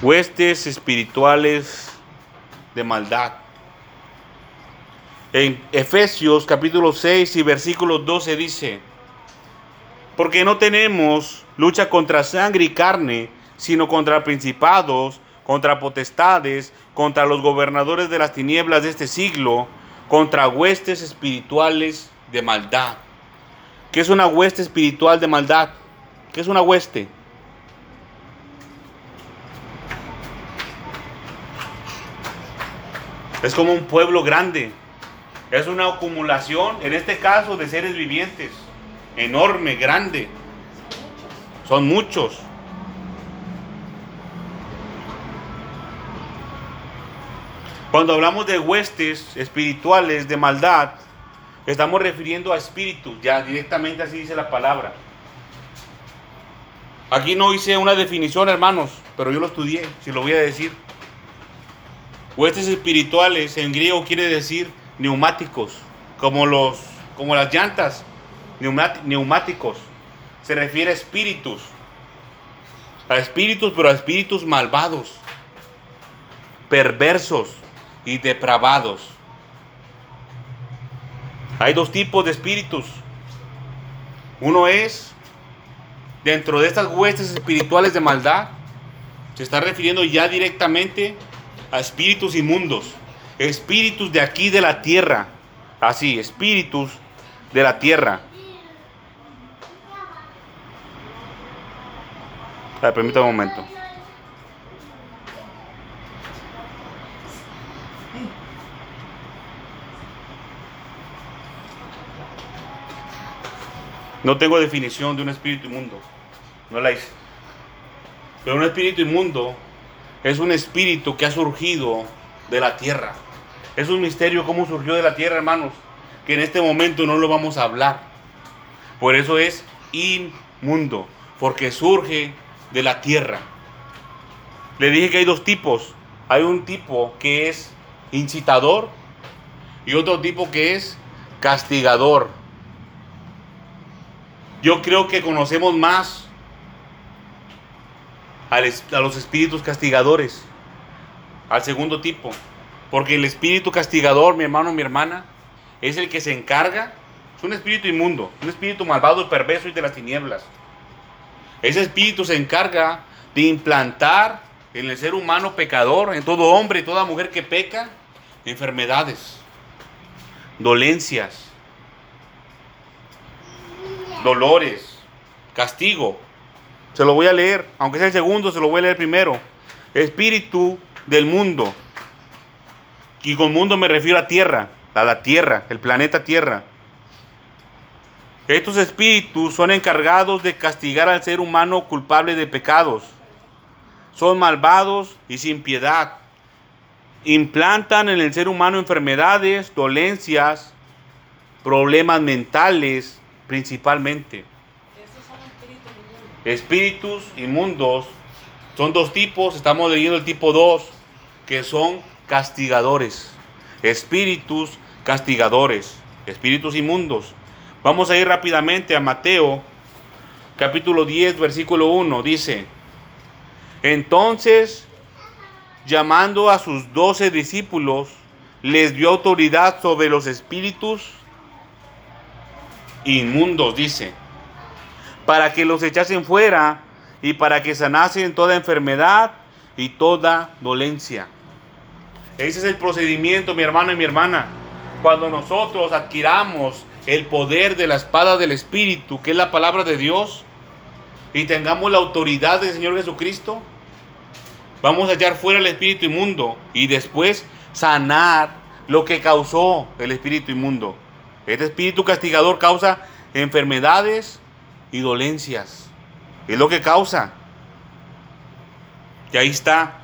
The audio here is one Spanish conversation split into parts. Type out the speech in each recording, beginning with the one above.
huestes espirituales de maldad. En Efesios capítulo 6 y versículo 12 dice, porque no tenemos lucha contra sangre y carne, sino contra principados, contra potestades, contra los gobernadores de las tinieblas de este siglo, contra huestes espirituales de maldad. ¿Qué es una hueste espiritual de maldad? ¿Qué es una hueste? Es como un pueblo grande. Es una acumulación, en este caso, de seres vivientes. Enorme, grande. Son muchos. Cuando hablamos de huestes espirituales de maldad, estamos refiriendo a espíritus, ya directamente así dice la palabra. Aquí no hice una definición, hermanos, pero yo lo estudié, si lo voy a decir. Huestes espirituales en griego quiere decir neumáticos, como, los, como las llantas, neumáticos. Se refiere a espíritus, a espíritus, pero a espíritus malvados, perversos y depravados. Hay dos tipos de espíritus. Uno es dentro de estas huestes espirituales de maldad. Se está refiriendo ya directamente a espíritus inmundos, espíritus de aquí de la tierra, así, espíritus de la tierra. Permítame un momento. No tengo definición de un espíritu inmundo. No la hice. Pero un espíritu inmundo es un espíritu que ha surgido de la tierra. Es un misterio cómo surgió de la tierra, hermanos, que en este momento no lo vamos a hablar. Por eso es inmundo, porque surge de la tierra. Le dije que hay dos tipos. Hay un tipo que es incitador y otro tipo que es castigador. Yo creo que conocemos más a los espíritus castigadores, al segundo tipo. Porque el espíritu castigador, mi hermano, mi hermana, es el que se encarga, es un espíritu inmundo, un espíritu malvado, perverso y de las tinieblas. Ese espíritu se encarga de implantar en el ser humano pecador, en todo hombre y toda mujer que peca, enfermedades, dolencias, dolores, castigo, se lo voy a leer, aunque sea el segundo, se lo voy a leer primero. Espíritu del mundo. Y con mundo me refiero a tierra, a la tierra, el planeta tierra. Estos espíritus son encargados de castigar al ser humano culpable de pecados. Son malvados y sin piedad. Implantan en el ser humano enfermedades, dolencias, problemas mentales principalmente espíritus inmundos. Son dos tipos, estamos leyendo el tipo 2, que son castigadores. Espíritus castigadores, espíritus inmundos. Vamos a ir rápidamente a Mateo, capítulo 10, versículo 1. Dice, entonces, llamando a sus doce discípulos, les dio autoridad sobre los espíritus inmundos, dice para que los echasen fuera y para que sanasen toda enfermedad y toda dolencia. Ese es el procedimiento, mi hermano y mi hermana. Cuando nosotros adquiramos el poder de la espada del Espíritu, que es la palabra de Dios, y tengamos la autoridad del Señor Jesucristo, vamos a echar fuera el espíritu inmundo y después sanar lo que causó el espíritu inmundo. Este espíritu castigador causa enfermedades, y dolencias. Es lo que causa. Y ahí está.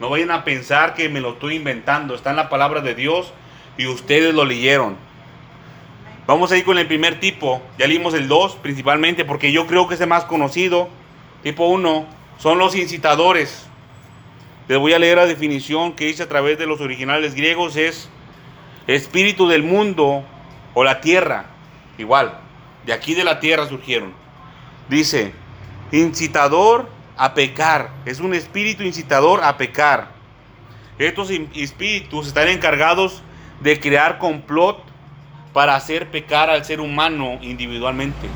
No vayan a pensar que me lo estoy inventando. Está en la palabra de Dios y ustedes lo leyeron. Vamos a ir con el primer tipo. Ya leímos el 2 principalmente porque yo creo que es el más conocido. Tipo 1 son los incitadores. Les voy a leer la definición que hice a través de los originales griegos. Es espíritu del mundo o la tierra. Igual. De aquí de la tierra surgieron. Dice, incitador a pecar. Es un espíritu incitador a pecar. Estos espíritus están encargados de crear complot para hacer pecar al ser humano individualmente.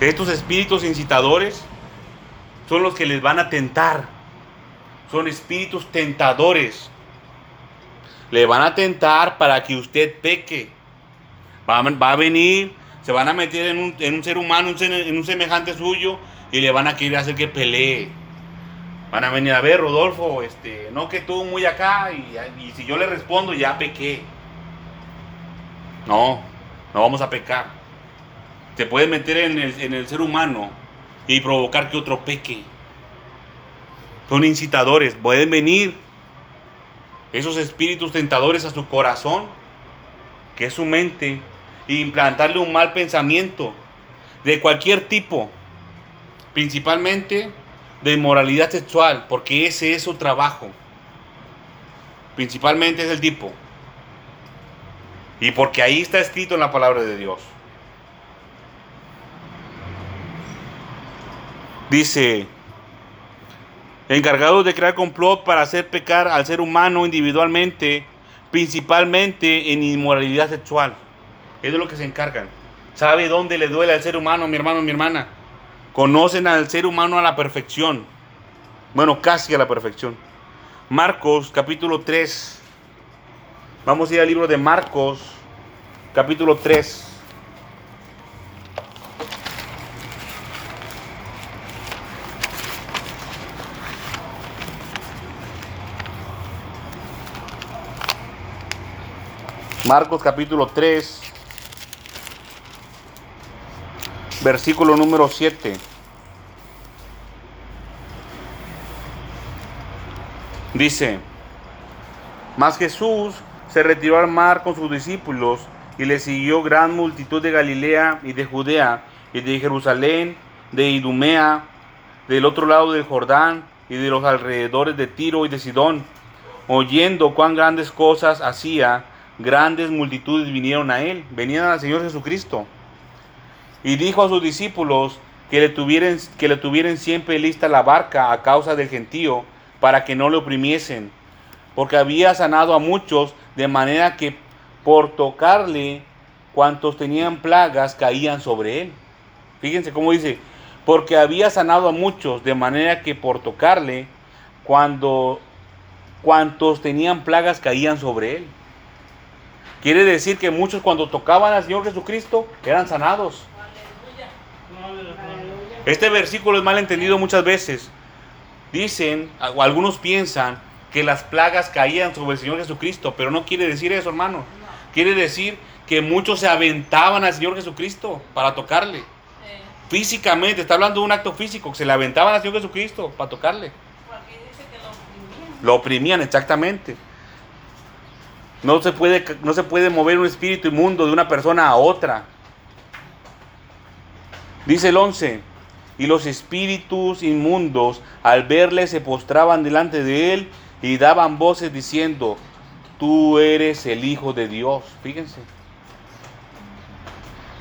Estos espíritus incitadores son los que les van a tentar. Son espíritus tentadores. Le van a tentar para que usted peque. Va, a venir, se van a meter en un, ser humano, en un semejante suyo, y le van a querer hacer que pelee. Van a venir a ver, Rodolfo, este, no que tú muy acá, y, y si yo le respondo, ya pequé. No, no vamos a pecar. Se puede meter en el, en el ser humano y provocar que otro peque. Son incitadores, pueden venir esos espíritus tentadores a su corazón, que es su mente, e implantarle un mal pensamiento de cualquier tipo, principalmente de inmoralidad sexual, porque ese es su trabajo. Principalmente es el tipo. Y porque ahí está escrito en la palabra de Dios. Dice, encargados de crear complot para hacer pecar al ser humano individualmente, principalmente en inmoralidad sexual. Es de lo que se encargan. ¿Sabe dónde le duele al ser humano, mi hermano, mi hermana? Conocen al ser humano a la perfección. Bueno, casi a la perfección. Marcos capítulo 3, Vamos a ir al libro de Marcos, capítulo 3. Marcos capítulo 3, versículo número 7. Dice, mas Jesús se retiró al mar con sus discípulos y le siguió gran multitud de Galilea y de Judea y de Jerusalén, de Idumea, del otro lado del Jordán y de los alrededores de Tiro y de Sidón. Oyendo cuán grandes cosas hacía, grandes multitudes vinieron a él, venían al Señor Jesucristo. Y dijo a sus discípulos que le tuvieran, que le tuvieran siempre lista la barca a causa del gentío, para que no le oprimiesen, porque había sanado a muchos de manera que por tocarle cuantos tenían plagas caían sobre él. Fíjense cómo dice, porque había sanado a muchos, de manera que por tocarle, cuando cuantos tenían plagas caían sobre él. Quiere decir que muchos cuando tocaban al Señor Jesucristo eran sanados. Este versículo es mal entendido muchas veces. Dicen, o algunos piensan que las plagas caían sobre el Señor Jesucristo, pero no quiere decir eso, hermano. Quiere decir que muchos se aventaban al Señor Jesucristo para tocarle. Físicamente, está hablando de un acto físico, que se le aventaban al Señor Jesucristo para tocarle. lo oprimían. exactamente. No se, puede, no se puede mover un espíritu inmundo de una persona a otra. Dice el 11, y los espíritus inmundos al verle se postraban delante de él y daban voces diciendo, tú eres el Hijo de Dios. Fíjense.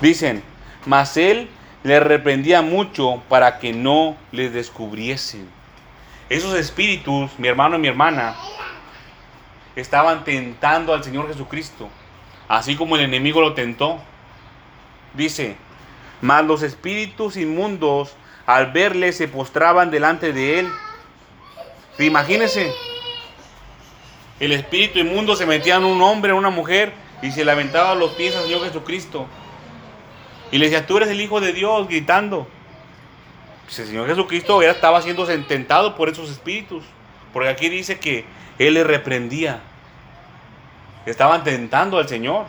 Dicen, mas él le reprendía mucho para que no le descubriesen. Esos espíritus, mi hermano y mi hermana, estaban tentando al Señor Jesucristo, así como el enemigo lo tentó. Dice, mas los espíritus inmundos al verle se postraban delante de él. Imagínense, el espíritu inmundo se metía en un hombre, en una mujer, y se lamentaba los pies al Señor Jesucristo. Y le decía, tú eres el Hijo de Dios, gritando. Pues el Señor Jesucristo ya estaba siendo tentado por esos espíritus. Porque aquí dice que Él le reprendía. Estaban tentando al Señor.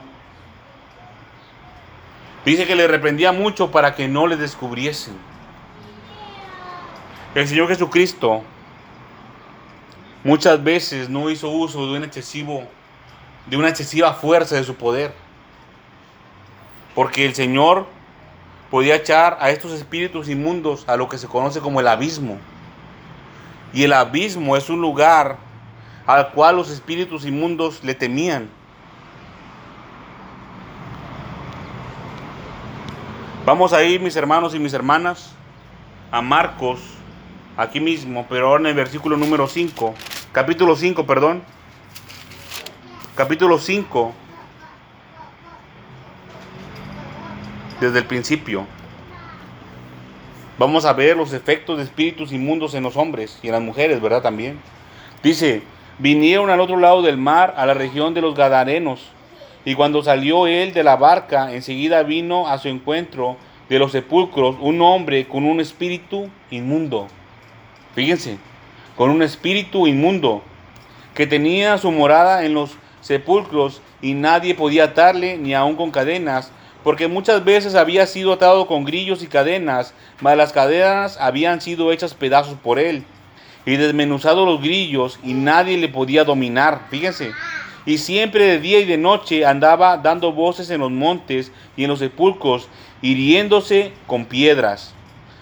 Dice que le reprendía mucho para que no le descubriesen. El Señor Jesucristo muchas veces no hizo uso de un excesivo, de una excesiva fuerza de su poder. Porque el Señor podía echar a estos espíritus inmundos a lo que se conoce como el abismo. Y el abismo es un lugar al cual los espíritus inmundos le temían. Vamos a ir, mis hermanos y mis hermanas, a Marcos aquí mismo, pero ahora en el versículo número 5, capítulo 5, perdón, capítulo 5, desde el principio. Vamos a ver los efectos de espíritus inmundos en los hombres y en las mujeres, ¿verdad? También. Dice, vinieron al otro lado del mar, a la región de los Gadarenos, y cuando salió él de la barca, enseguida vino a su encuentro de los sepulcros un hombre con un espíritu inmundo. Fíjense, con un espíritu inmundo, que tenía su morada en los sepulcros y nadie podía atarle ni aun con cadenas, porque muchas veces había sido atado con grillos y cadenas, mas las cadenas habían sido hechas pedazos por él, y desmenuzado los grillos, y nadie le podía dominar, fíjense. Y siempre de día y de noche andaba dando voces en los montes y en los sepulcros, hiriéndose con piedras.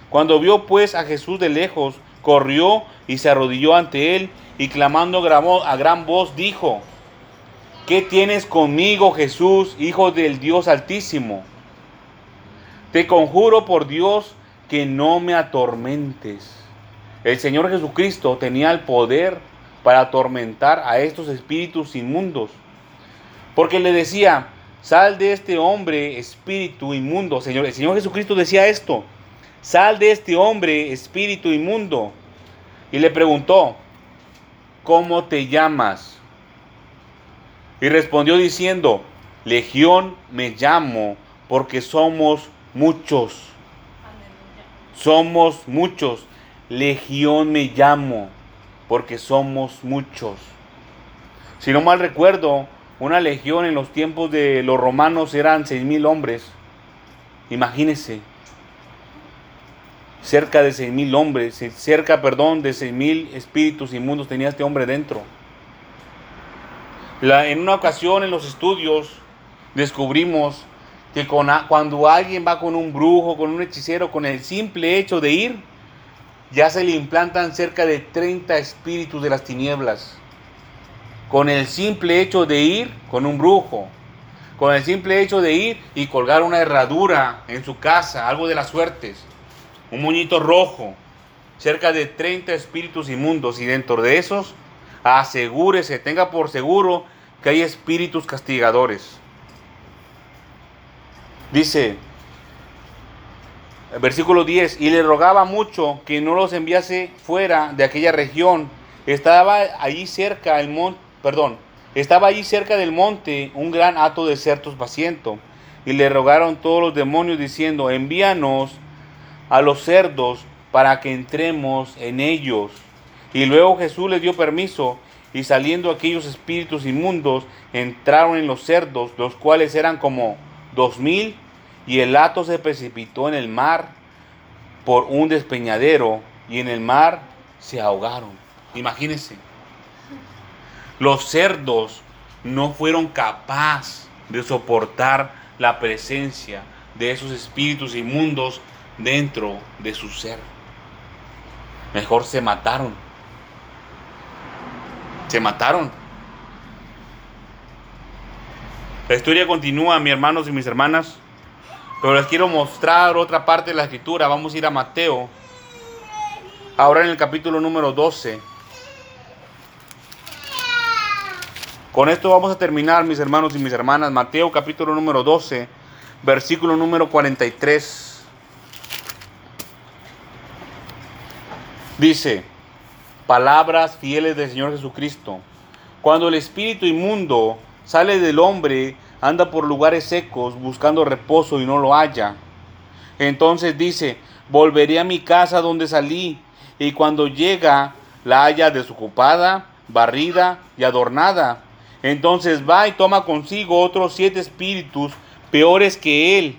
Cuando vio pues a Jesús de lejos, corrió y se arrodilló ante él, y clamando a gran voz dijo, ¿Qué tienes conmigo, Jesús, Hijo del Dios Altísimo? Te conjuro por Dios que no me atormentes. El Señor Jesucristo tenía el poder para atormentar a estos espíritus inmundos. Porque le decía, sal de este hombre, espíritu inmundo. Señor, el Señor Jesucristo decía esto, sal de este hombre, espíritu inmundo. Y le preguntó, ¿cómo te llamas? Y respondió diciendo, Legión me llamo porque somos muchos. Somos muchos. Legión me llamo porque somos muchos. Si no mal recuerdo, una legión en los tiempos de los romanos eran seis mil hombres. Imagínense. Cerca de seis mil hombres, cerca, perdón, de seis mil espíritus inmundos tenía este hombre dentro en una ocasión en los estudios descubrimos que cuando alguien va con un brujo, con un hechicero, con el simple hecho de ir, ya se le implantan cerca de 30 espíritus de las tinieblas. Con el simple hecho de ir con un brujo, con el simple hecho de ir y colgar una herradura en su casa, algo de las suertes, un muñito rojo, cerca de 30 espíritus inmundos y dentro de esos asegúrese, tenga por seguro que hay espíritus castigadores. Dice, versículo 10, y le rogaba mucho que no los enviase fuera de aquella región. Estaba allí cerca el monte, perdón, estaba allí cerca del monte un gran hato de cerdos paciento. Y le rogaron todos los demonios diciendo, envíanos a los cerdos para que entremos en ellos. Y luego Jesús les dio permiso y saliendo aquellos espíritus inmundos entraron en los cerdos, los cuales eran como dos mil, y el hato se precipitó en el mar por un despeñadero y en el mar se ahogaron. Imagínense, los cerdos no fueron capaces de soportar la presencia de esos espíritus inmundos dentro de su ser. Mejor se mataron se mataron. La historia continúa, mis hermanos y mis hermanas, pero les quiero mostrar otra parte de la escritura. Vamos a ir a Mateo, ahora en el capítulo número 12. Con esto vamos a terminar, mis hermanos y mis hermanas. Mateo capítulo número 12, versículo número 43. Dice, palabras fieles del Señor Jesucristo. Cuando el espíritu inmundo sale del hombre, anda por lugares secos buscando reposo y no lo halla. Entonces dice, volveré a mi casa donde salí, y cuando llega la haya desocupada, barrida y adornada. Entonces va y toma consigo otros siete espíritus peores que él.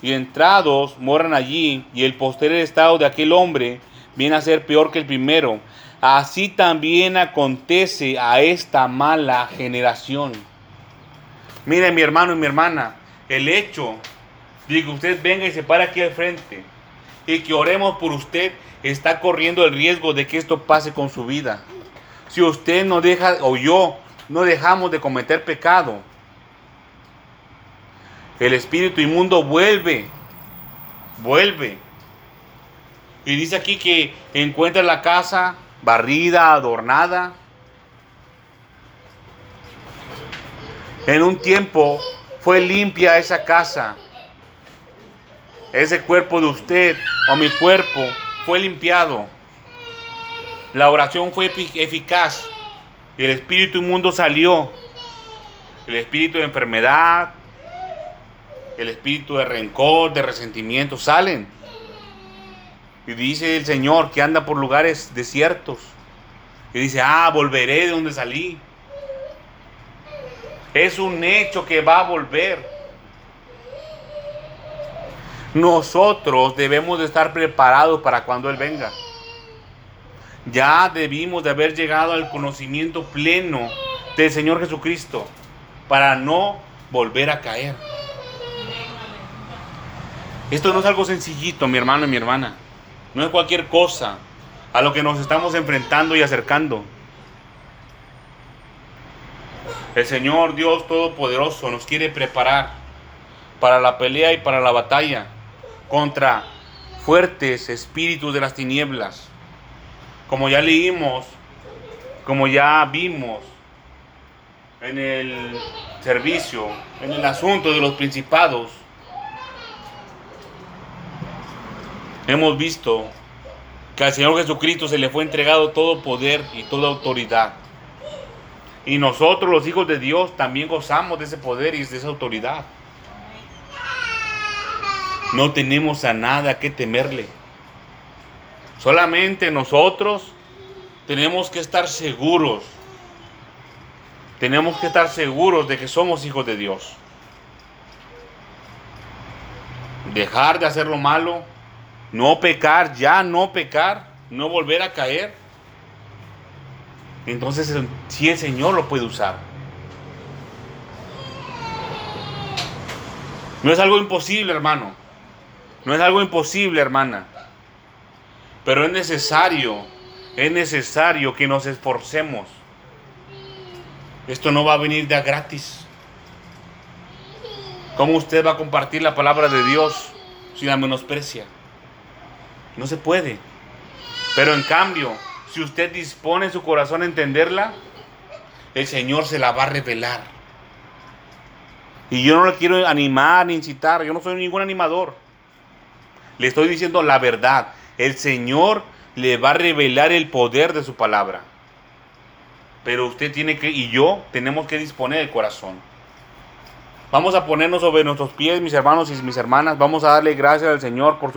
Y entrados moran allí, y el posterior estado de aquel hombre viene a ser peor que el primero. Así también acontece a esta mala generación. Mire mi hermano y mi hermana, el hecho de que usted venga y se pare aquí al frente y que oremos por usted está corriendo el riesgo de que esto pase con su vida. Si usted no deja, o yo, no dejamos de cometer pecado, el espíritu inmundo vuelve, vuelve Y dice aquí que encuentra la casa barrida, adornada. En un tiempo fue limpia esa casa. Ese cuerpo de usted o mi cuerpo fue limpiado. La oración fue eficaz. Y el espíritu inmundo salió. El espíritu de enfermedad, el espíritu de rencor, de resentimiento, salen. Y dice el Señor que anda por lugares desiertos. Y dice, ah, volveré de donde salí. Es un hecho que va a volver. Nosotros debemos de estar preparados para cuando Él venga. Ya debimos de haber llegado al conocimiento pleno del Señor Jesucristo para no volver a caer. Esto no es algo sencillito, mi hermano y mi hermana. No es cualquier cosa a lo que nos estamos enfrentando y acercando. El Señor Dios Todopoderoso nos quiere preparar para la pelea y para la batalla contra fuertes espíritus de las tinieblas. Como ya leímos, como ya vimos en el servicio, en el asunto de los principados, hemos visto que al Señor Jesucristo se le fue entregado todo poder y toda autoridad. Y nosotros, los hijos de Dios, también gozamos de ese poder y de esa autoridad. No tenemos a nada que temerle. Solamente nosotros tenemos que estar seguros. Tenemos que estar seguros de que somos hijos de Dios. Dejar de hacer lo malo no pecar, ya no pecar, no volver a caer. Entonces sí el Señor lo puede usar. No es algo imposible, hermano. No es algo imposible, hermana. Pero es necesario, es necesario que nos esforcemos. Esto no va a venir de gratis. ¿Cómo usted va a compartir la palabra de Dios si la menosprecia? No se puede. Pero en cambio, si usted dispone su corazón a entenderla, el Señor se la va a revelar. Y yo no le quiero animar ni incitar, yo no soy ningún animador. Le estoy diciendo la verdad. El Señor le va a revelar el poder de su palabra. Pero usted tiene que, y yo, tenemos que disponer el corazón. Vamos a ponernos sobre nuestros pies, mis hermanos y mis hermanas. Vamos a darle gracias al Señor por su